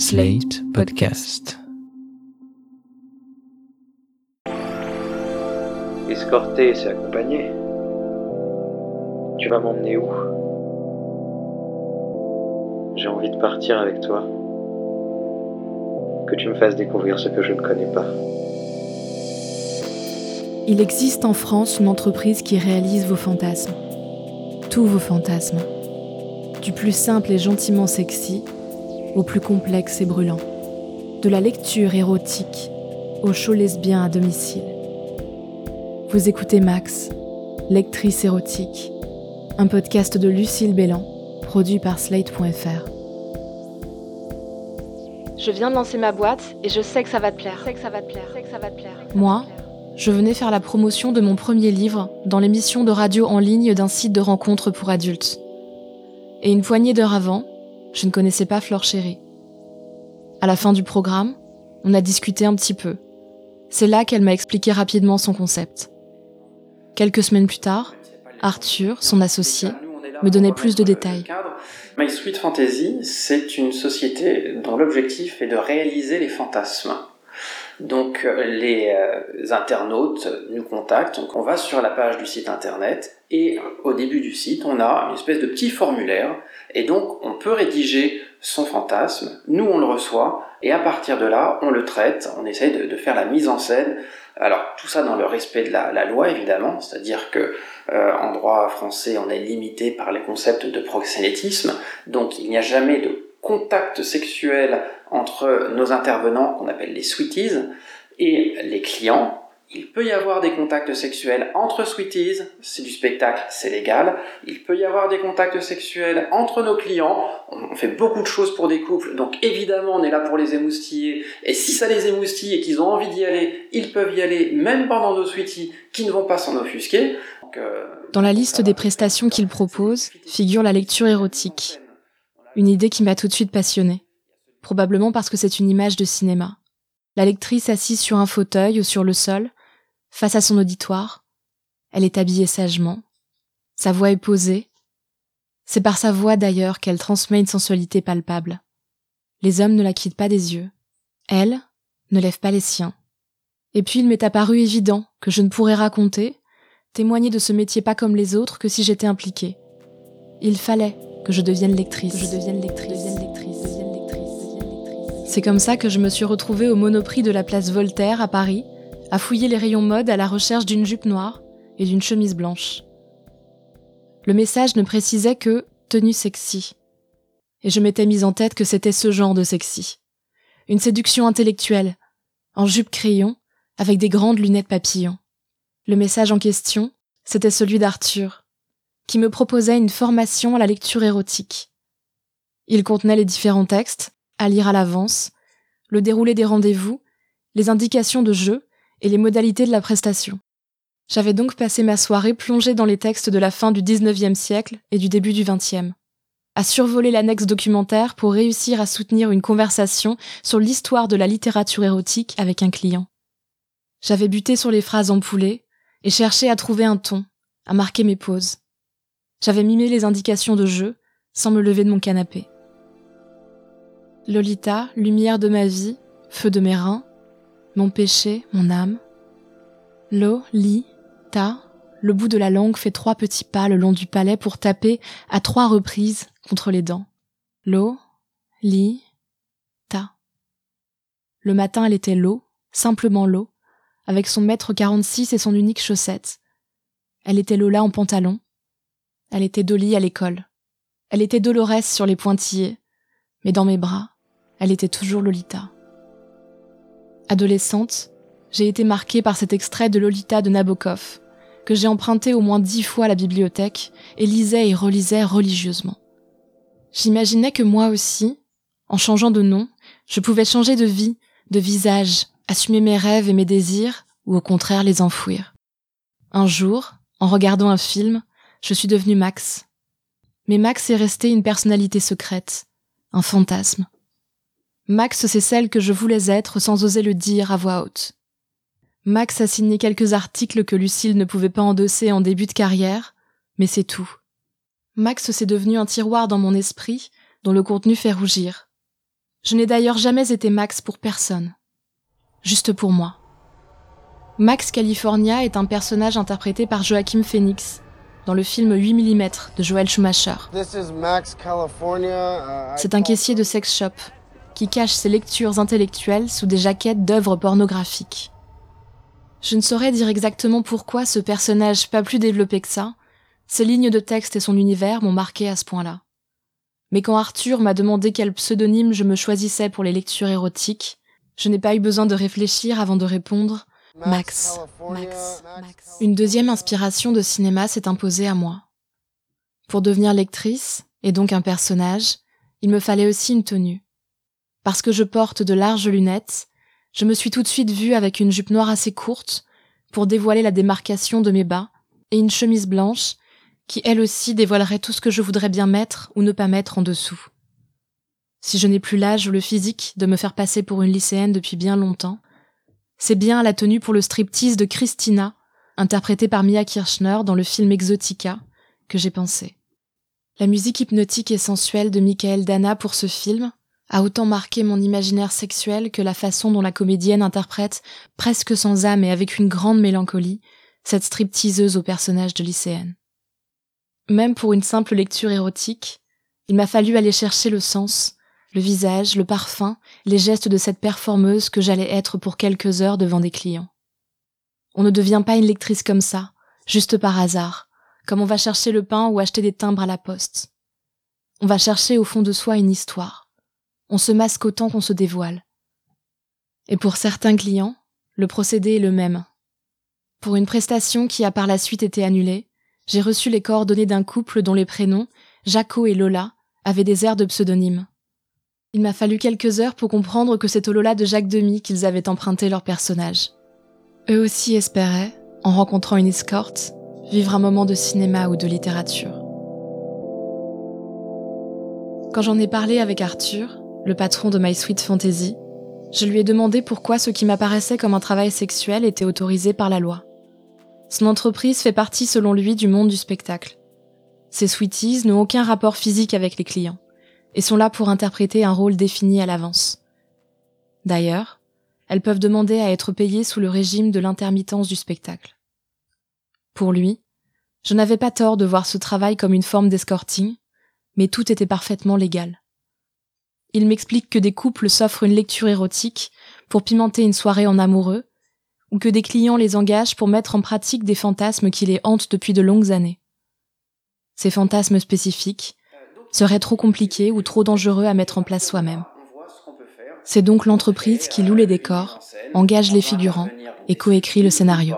Slate Podcast. Escorter, c'est accompagner. Tu vas m'emmener où? J'ai envie de partir avec toi. Que tu me fasses découvrir ce que je ne connais pas. Il existe en France une entreprise qui réalise vos fantasmes. Tous vos fantasmes. Du plus simple et gentiment sexy au plus complexe et brûlant. De la lecture érotique au show lesbien à domicile. Vous écoutez Max, lectrice érotique, un podcast de Lucille Bélan, produit par Slate.fr. Je viens de lancer ma boîte et je sais que ça va te plaire. Je sais que ça va te plaire. Je sais que ça va te plaire. Moi, je venais faire la promotion de mon premier livre dans l'émission de radio en ligne d'un site de rencontre pour adultes. Et une poignée d'heures avant, je ne connaissais pas Flore Chéri. À la fin du programme, on a discuté un petit peu. C'est là qu'elle m'a expliqué rapidement son concept. Quelques semaines plus tard, Arthur, son associé, me donnait plus de détails. My Sweet Fantasy, c'est une société dont l'objectif est de réaliser les fantasmes. Donc euh, les euh, internautes nous contactent, donc on va sur la page du site internet et au début du site on a une espèce de petit formulaire. Et donc on peut rédiger son fantasme, nous on le reçoit. Et à partir de là on le traite, on essaye de, faire la mise en scène. Alors tout ça dans le respect de la, loi évidemment, c'est-à-dire que euh, en droit français on est limité par les concepts de proxénétisme, donc il n'y a jamais de contact sexuel entre nos intervenants, qu'on appelle les sweeties, et les clients. Il peut y avoir des contacts sexuels entre sweeties, c'est du spectacle, c'est légal. Il peut y avoir des contacts sexuels entre nos clients. On fait beaucoup de choses pour des couples, donc évidemment on est là pour les émoustiller. Et si ça les émoustille et qu'ils ont envie d'y aller, ils peuvent y aller, même pendant nos sweeties qui ne vont pas s'en offusquer. Euh, Dans la liste des prestations qu'il propose figure la lecture érotique. Une idée qui m'a tout de suite passionnée. Probablement parce que c'est une image de cinéma. La lectrice assise sur un fauteuil ou sur le sol, face à son auditoire. Elle est habillée sagement. Sa voix est posée. C'est par sa voix d'ailleurs qu'elle transmet une sensualité palpable. Les hommes ne la quittent pas des yeux. Elle ne lève pas les siens. Et puis il m'est apparu évident que je ne pourrais raconter, témoigner de ce métier pas comme les autres que si j'étais impliquée. Il fallait que je devienne lectrice. je devienne. C'est comme ça que je me suis retrouvée au monoprix de la place Voltaire à Paris, à fouiller les rayons mode à la recherche d'une jupe noire et d'une chemise blanche. Le message ne précisait que tenue sexy. Et je m'étais mise en tête que c'était ce genre de sexy. Une séduction intellectuelle, en jupe crayon, avec des grandes lunettes papillons. Le message en question, c'était celui d'Arthur, qui me proposait une formation à la lecture érotique. Il contenait les différents textes, à lire à l'avance, le déroulé des rendez-vous, les indications de jeu et les modalités de la prestation. J'avais donc passé ma soirée plongée dans les textes de la fin du XIXe siècle et du début du XXe, à survoler l'annexe documentaire pour réussir à soutenir une conversation sur l'histoire de la littérature érotique avec un client. J'avais buté sur les phrases empoulées et cherché à trouver un ton, à marquer mes pauses. J'avais mimé les indications de jeu sans me lever de mon canapé. Lolita, lumière de ma vie, feu de mes reins, mon péché, mon âme. Lo, li, ta, le bout de la langue fait trois petits pas le long du palais pour taper à trois reprises contre les dents. Lo, li, ta. Le matin, elle était l'eau, simplement l'eau, avec son mètre quarante-six et son unique chaussette. Elle était Lola en pantalon, elle était Dolly à l'école. Elle était Dolores sur les pointillés. Mais dans mes bras, elle était toujours Lolita. Adolescente, j'ai été marquée par cet extrait de Lolita de Nabokov, que j'ai emprunté au moins dix fois à la bibliothèque et lisais et relisais religieusement. J'imaginais que moi aussi, en changeant de nom, je pouvais changer de vie, de visage, assumer mes rêves et mes désirs, ou au contraire les enfouir. Un jour, en regardant un film, je suis devenue Max. Mais Max est resté une personnalité secrète, un fantasme. Max, c'est celle que je voulais être sans oser le dire à voix haute. Max a signé quelques articles que Lucille ne pouvait pas endosser en début de carrière, mais c'est tout. Max, c'est devenu un tiroir dans mon esprit dont le contenu fait rougir. Je n'ai d'ailleurs jamais été Max pour personne. Juste pour moi. Max California est un personnage interprété par Joachim Phoenix dans le film 8 mm de Joel Schumacher. Uh, C'est un caissier de sex shop qui cache ses lectures intellectuelles sous des jaquettes d'œuvres pornographiques. Je ne saurais dire exactement pourquoi ce personnage pas plus développé que ça, ses lignes de texte et son univers m'ont marqué à ce point-là. Mais quand Arthur m'a demandé quel pseudonyme je me choisissais pour les lectures érotiques, je n'ai pas eu besoin de réfléchir avant de répondre Max. Max. Une deuxième inspiration de cinéma s'est imposée à moi. Pour devenir lectrice, et donc un personnage, il me fallait aussi une tenue. Parce que je porte de larges lunettes, je me suis tout de suite vue avec une jupe noire assez courte pour dévoiler la démarcation de mes bas et une chemise blanche qui elle aussi dévoilerait tout ce que je voudrais bien mettre ou ne pas mettre en dessous. Si je n'ai plus l'âge ou le physique de me faire passer pour une lycéenne depuis bien longtemps, c'est bien la tenue pour le striptease de Christina, interprétée par Mia Kirchner dans le film Exotica, que j'ai pensé. La musique hypnotique et sensuelle de Michael Dana pour ce film a autant marqué mon imaginaire sexuel que la façon dont la comédienne interprète, presque sans âme et avec une grande mélancolie, cette stripteaseuse au personnage de lycéenne. Même pour une simple lecture érotique, il m'a fallu aller chercher le sens, le visage, le parfum, les gestes de cette performeuse que j'allais être pour quelques heures devant des clients. On ne devient pas une lectrice comme ça, juste par hasard, comme on va chercher le pain ou acheter des timbres à la poste. On va chercher au fond de soi une histoire. On se masque autant qu'on se dévoile. Et pour certains clients, le procédé est le même. Pour une prestation qui a par la suite été annulée, j'ai reçu les coordonnées d'un couple dont les prénoms, Jaco et Lola, avaient des airs de pseudonymes. Il m'a fallu quelques heures pour comprendre que c'est au Lola de Jacques Demy qu'ils avaient emprunté leur personnage. Eux aussi espéraient, en rencontrant une escorte, vivre un moment de cinéma ou de littérature. Quand j'en ai parlé avec Arthur, le patron de My Sweet Fantasy, je lui ai demandé pourquoi ce qui m'apparaissait comme un travail sexuel était autorisé par la loi. Son entreprise fait partie selon lui du monde du spectacle. Ses sweeties n'ont aucun rapport physique avec les clients et sont là pour interpréter un rôle défini à l'avance. D'ailleurs, elles peuvent demander à être payées sous le régime de l'intermittence du spectacle. Pour lui, je n'avais pas tort de voir ce travail comme une forme d'escorting, mais tout était parfaitement légal. Il m'explique que des couples s'offrent une lecture érotique pour pimenter une soirée en amoureux, ou que des clients les engagent pour mettre en pratique des fantasmes qui les hantent depuis de longues années. Ces fantasmes spécifiques, serait trop compliqué ou trop dangereux à mettre en place soi-même. C'est donc l'entreprise qui loue les décors, engage les figurants et coécrit le scénario.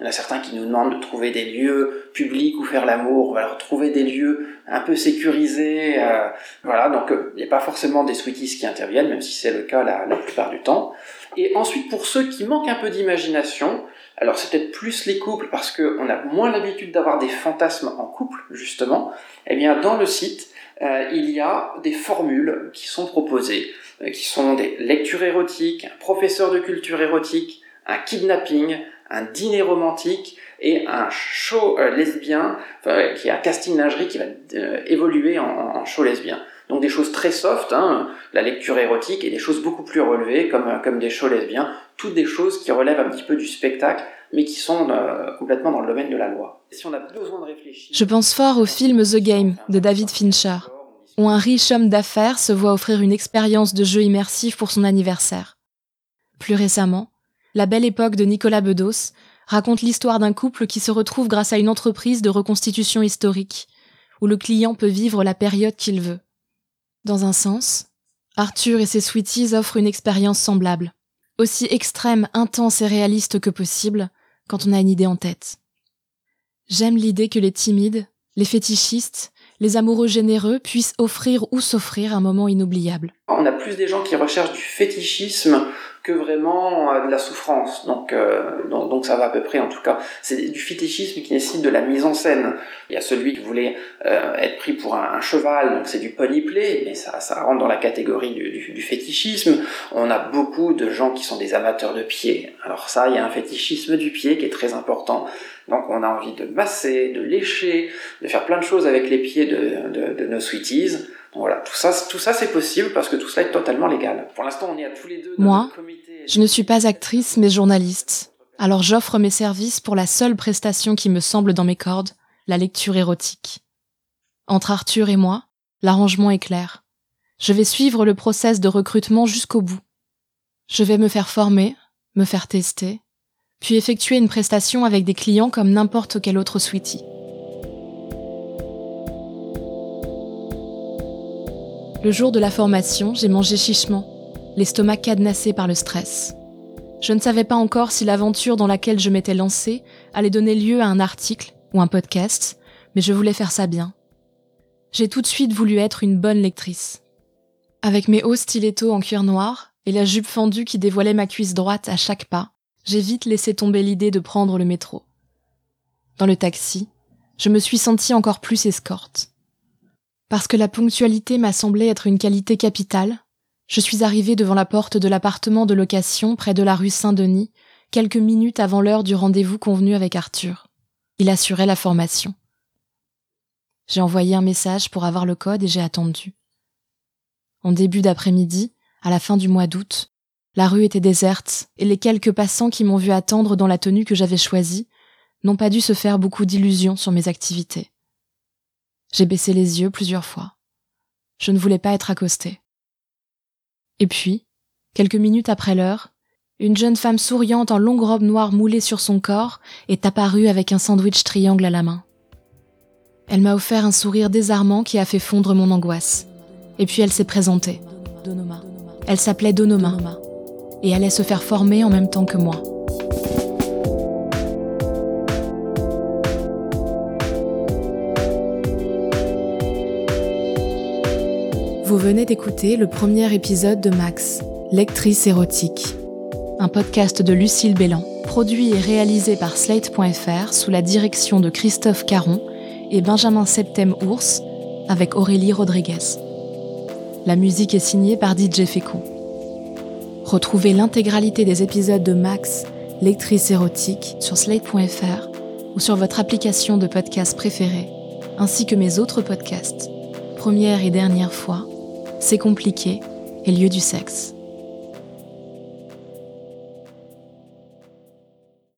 Il y en a certains qui nous demandent de trouver des lieux publics où faire l'amour, alors trouver des lieux un peu sécurisés. Euh, voilà, donc euh, il n'y a pas forcément des sweeties qui interviennent, même si c'est le cas la, la, plupart du temps. Et ensuite, pour ceux qui manquent un peu d'imagination, alors c'est peut-être plus les couples parce qu'on a moins l'habitude d'avoir des fantasmes en couple, justement. Eh bien, dans le site, euh, il y a des formules qui sont proposées, euh, qui sont des lectures érotiques, un professeur de culture érotique, un kidnapping, un dîner romantique et un show euh, lesbien, qui est un casting lingerie qui va évoluer en, show lesbien. Donc des choses très soft, hein, la lecture érotique, et des choses beaucoup plus relevées comme, comme des shows lesbiens, toutes des choses qui relèvent un petit peu du spectacle, mais qui sont complètement dans le domaine de la loi. Si on a besoin de réfléchir... Je pense fort au film The Game de David Fincher, où un riche homme d'affaires se voit offrir une expérience de jeu immersif pour son anniversaire. Plus récemment, La belle époque de Nicolas Bedos raconte l'histoire d'un couple qui se retrouve grâce à une entreprise de reconstitution historique, où le client peut vivre la période qu'il veut. Dans un sens, Arthur et ses sweeties offrent une expérience semblable, aussi extrême, intense et réaliste que possible quand on a une idée en tête. J'aime l'idée que les timides, les fétichistes, les amoureux généreux puissent offrir ou s'offrir un moment inoubliable. On a plus des gens qui recherchent du fétichisme que vraiment euh, de la souffrance. Donc, euh, donc, ça va à peu près en tout cas. C'est du fétichisme qui nécessite de la mise en scène. Il y a celui qui voulait euh, être pris pour un, cheval, donc c'est du pony play, mais ça, ça rentre dans la catégorie du, du, du, fétichisme. On a beaucoup de gens qui sont des amateurs de pieds. Alors ça, il y a un fétichisme du pied qui est très important. Donc on a envie de masser, de lécher, de faire plein de choses avec les pieds de, de, de nos sweeties. Voilà, tout ça, tout ça c'est possible parce que tout cela est totalement légal. Pour l'instant, on est à tous les deux. Dans Moi, le comité... Je ne suis pas actrice, mais journaliste. Alors j'offre mes services pour la seule prestation qui me semble dans mes cordes, la lecture érotique. Entre Arthur et moi, l'arrangement est clair. Je vais suivre le process de recrutement jusqu'au bout. Je vais me faire former, me faire tester, puis effectuer une prestation avec des clients comme n'importe quel autre sweetie. Le jour de la formation, j'ai mangé chichement, l'estomac cadenassé par le stress. Je ne savais pas encore si l'aventure dans laquelle je m'étais lancée allait donner lieu à un article ou un podcast, mais je voulais faire ça bien. J'ai tout de suite voulu être une bonne lectrice. Avec mes hauts stilettos en cuir noir et la jupe fendue qui dévoilait ma cuisse droite à chaque pas, j'ai vite laissé tomber l'idée de prendre le métro. Dans le taxi, je me suis sentie encore plus escorte. Parce que la ponctualité m'a semblé être une qualité capitale, je suis arrivée devant la porte de l'appartement de location près de la rue Saint-Denis, quelques minutes avant l'heure du rendez-vous convenu avec Arthur. Il assurait la formation. J'ai envoyé un message pour avoir le code et j'ai attendu. En début d'après-midi, à la fin du mois d'août, la rue était déserte et les quelques passants qui m'ont vu attendre dans la tenue que j'avais choisie n'ont pas dû se faire beaucoup d'illusions sur mes activités. J'ai baissé les yeux plusieurs fois. Je ne voulais pas être accostée. Et puis, quelques minutes après l'heure, une jeune femme souriante en longue robe noire moulée sur son corps est apparue avec un sandwich triangle à la main. Elle m'a offert un sourire désarmant qui a fait fondre mon angoisse. Et puis elle s'est présentée. Elle s'appelait Donoma et allait se faire former en même temps que moi. Vous venez d'écouter le premier épisode de Max, lectrice érotique, un podcast de Lucille Bélan, produit et réalisé par Slate.fr sous la direction de Christophe Caron et Benjamin Septem Ours avec Aurélie Rodriguez. La musique est signée par DJ Fécou. Retrouvez l'intégralité des épisodes de Max, lectrice érotique, sur slate.fr ou sur votre application de podcast préférée, ainsi que mes autres podcasts. Première et dernière fois, c'est compliqué et lieu du sexe.